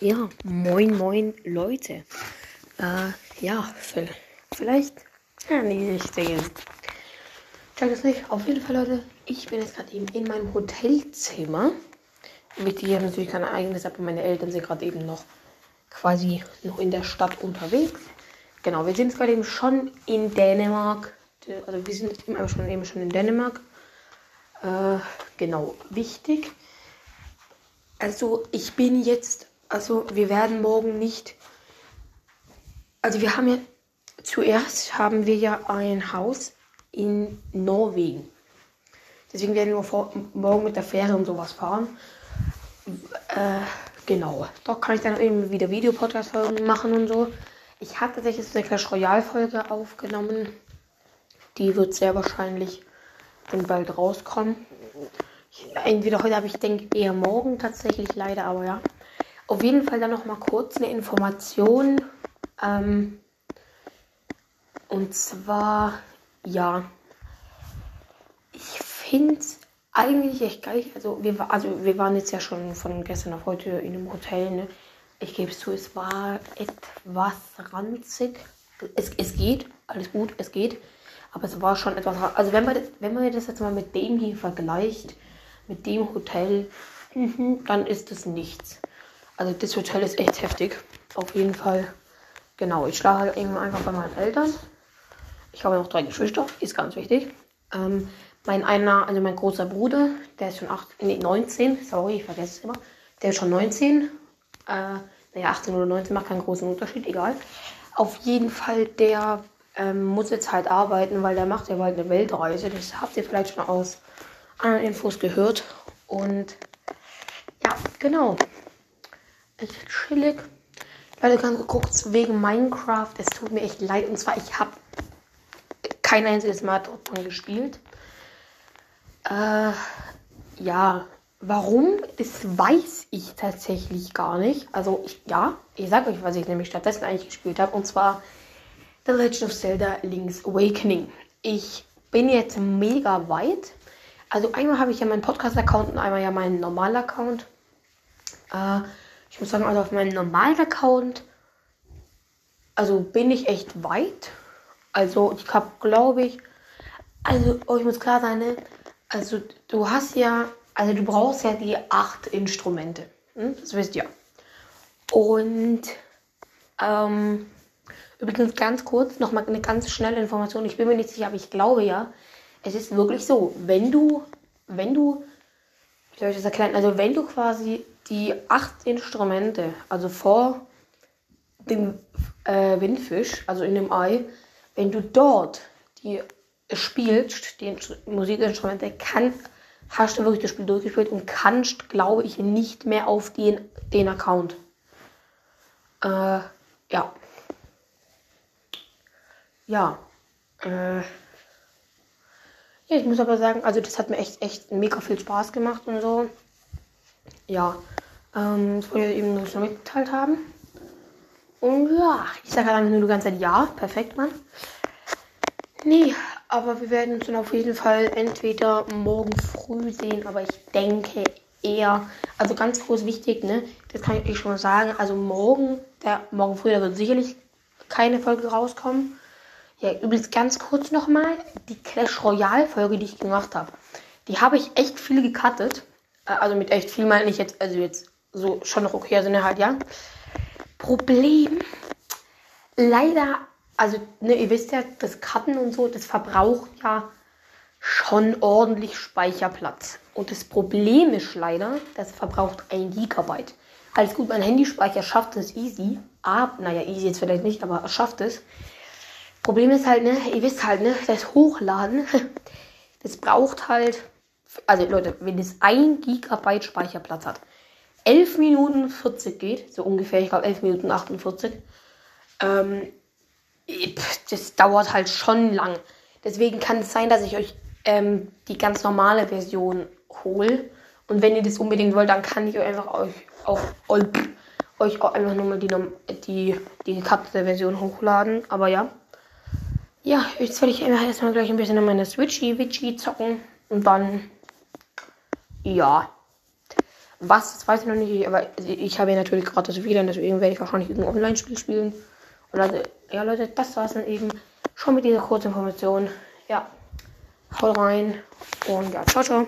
Ja, moin, moin, Leute. Äh, ja, vielleicht. Ja, nee, ich denke. Sage es nicht. Auf jeden Fall, Leute, ich bin jetzt gerade eben in meinem Hotelzimmer. Mit hier natürlich kein eigenes, aber meine Eltern sind gerade eben noch quasi noch in der Stadt unterwegs. Genau, wir sind jetzt gerade eben schon in Dänemark. Also wir sind eben schon eben schon in Dänemark. Äh, genau, wichtig. Also ich bin jetzt also wir werden morgen nicht. Also wir haben ja zuerst haben wir ja ein Haus in Norwegen. Deswegen werden wir vor, morgen mit der Fähre und sowas fahren. Äh, genau. Dort kann ich dann eben wieder Videopodcast-Folgen machen und so. Ich habe tatsächlich eine Clash Royale-Folge aufgenommen. Die wird sehr wahrscheinlich dann bald rauskommen. Entweder heute, aber ich denke eher morgen tatsächlich leider, aber ja. Auf jeden Fall dann noch mal kurz eine Information. Ähm, und zwar, ja, ich finde eigentlich echt geil. Also wir, also wir waren jetzt ja schon von gestern auf heute in einem Hotel. Ne? Ich gebe es zu, es war etwas ranzig. Es, es geht, alles gut, es geht. Aber es war schon etwas. Also wenn man, wenn man das jetzt mal mit dem hier vergleicht, mit dem Hotel, mhm, dann ist es nichts. Also das Hotel ist echt heftig. Auf jeden Fall. Genau, ich schlafe halt einfach bei meinen Eltern. Ich habe noch drei Geschwister, ist ganz wichtig. Ähm, mein einer, also mein großer Bruder, der ist schon 8, nee, 19, sorry, ich vergesse es immer. Der ist schon 19. Äh, naja, 18 oder 19 macht keinen großen Unterschied, egal. Auf jeden Fall, der ähm, muss jetzt halt arbeiten, weil der macht ja bald eine Weltreise. Das habt ihr vielleicht schon aus anderen Infos gehört. Und ja, genau echt chillig. Leute, ganz geguckt wegen Minecraft. Es tut mir echt leid. Und zwar, ich habe kein einziges Mal dort gespielt. Äh, ja, warum? Das weiß ich tatsächlich gar nicht. Also, ich, ja, ich sage euch, was ich nämlich stattdessen eigentlich gespielt habe. Und zwar The Legend of Zelda Link's Awakening. Ich bin jetzt mega weit. Also einmal habe ich ja meinen Podcast-Account und einmal ja meinen normalen Account. Äh, ich muss sagen, also auf meinem normalen Account, also bin ich echt weit. Also ich habe, glaube ich, also oh, ich muss klar sein, ne? also du hast ja, also du brauchst ja die acht Instrumente. Hm? Das wisst ihr. Und ähm, übrigens ganz kurz nochmal eine ganz schnelle Information. Ich bin mir nicht sicher, aber ich glaube ja, es ist wirklich so, wenn du, wenn du, wie soll ich das erklären, also wenn du quasi die acht Instrumente, also vor dem äh, Windfisch, also in dem Ei, wenn du dort die spielst, die Musikinstrumente, kann, hast du wirklich das Spiel durchgespielt und kannst, glaube ich, nicht mehr auf den, den Account. Äh, ja. Ja. Äh, ja, ich muss aber sagen, also das hat mir echt, echt mega viel Spaß gemacht und so. Ja. Ähm, das wollte ich eben nur schon mitgeteilt haben. Und ja, ich sage halt nur die ganze Zeit ja. Perfekt, Mann. Nee, aber wir werden uns dann auf jeden Fall entweder morgen früh sehen, aber ich denke eher, also ganz groß wichtig, ne? Das kann ich euch schon mal sagen. Also morgen, der morgen früh, da wird sicherlich keine Folge rauskommen. Ja, übrigens ganz kurz nochmal, die Clash Royale Folge, die ich gemacht habe, die habe ich echt viel gecuttet. Äh, also mit echt viel meine ich jetzt, also jetzt so schon noch okay sind halt, ja. Problem, leider, also ne, ihr wisst ja, das Karten und so, das verbraucht ja schon ordentlich Speicherplatz. Und das Problem ist leider, das verbraucht ein Gigabyte. Alles gut, mein Handyspeicher schafft es easy. Ah, naja, easy jetzt vielleicht nicht, aber er schafft es. Problem ist halt, ne, ihr wisst halt, ne, das Hochladen, das braucht halt, also Leute, wenn es ein Gigabyte Speicherplatz hat, 11 Minuten 40 geht, so ungefähr, ich glaube 11 Minuten 48. Ähm, das dauert halt schon lang. Deswegen kann es sein, dass ich euch ähm, die ganz normale Version hole. Und wenn ihr das unbedingt wollt, dann kann ich euch einfach euch auch, euch, euch auch einfach nochmal die, die, die gekappte Version hochladen. Aber ja. Ja, jetzt werde ich erstmal gleich ein bisschen an meiner Switchy-Witchy zocken. Und dann, ja, Was, das weiß ich noch nicht, aber ich habe ja natürlich gerade das WLAN, deswegen werde ich wahrscheinlich irgendein Online-Spiel spielen. Und also, ja Leute, das war es dann eben schon mit dieser kurzen Information. Ja, haut rein und ja, ciao, ciao.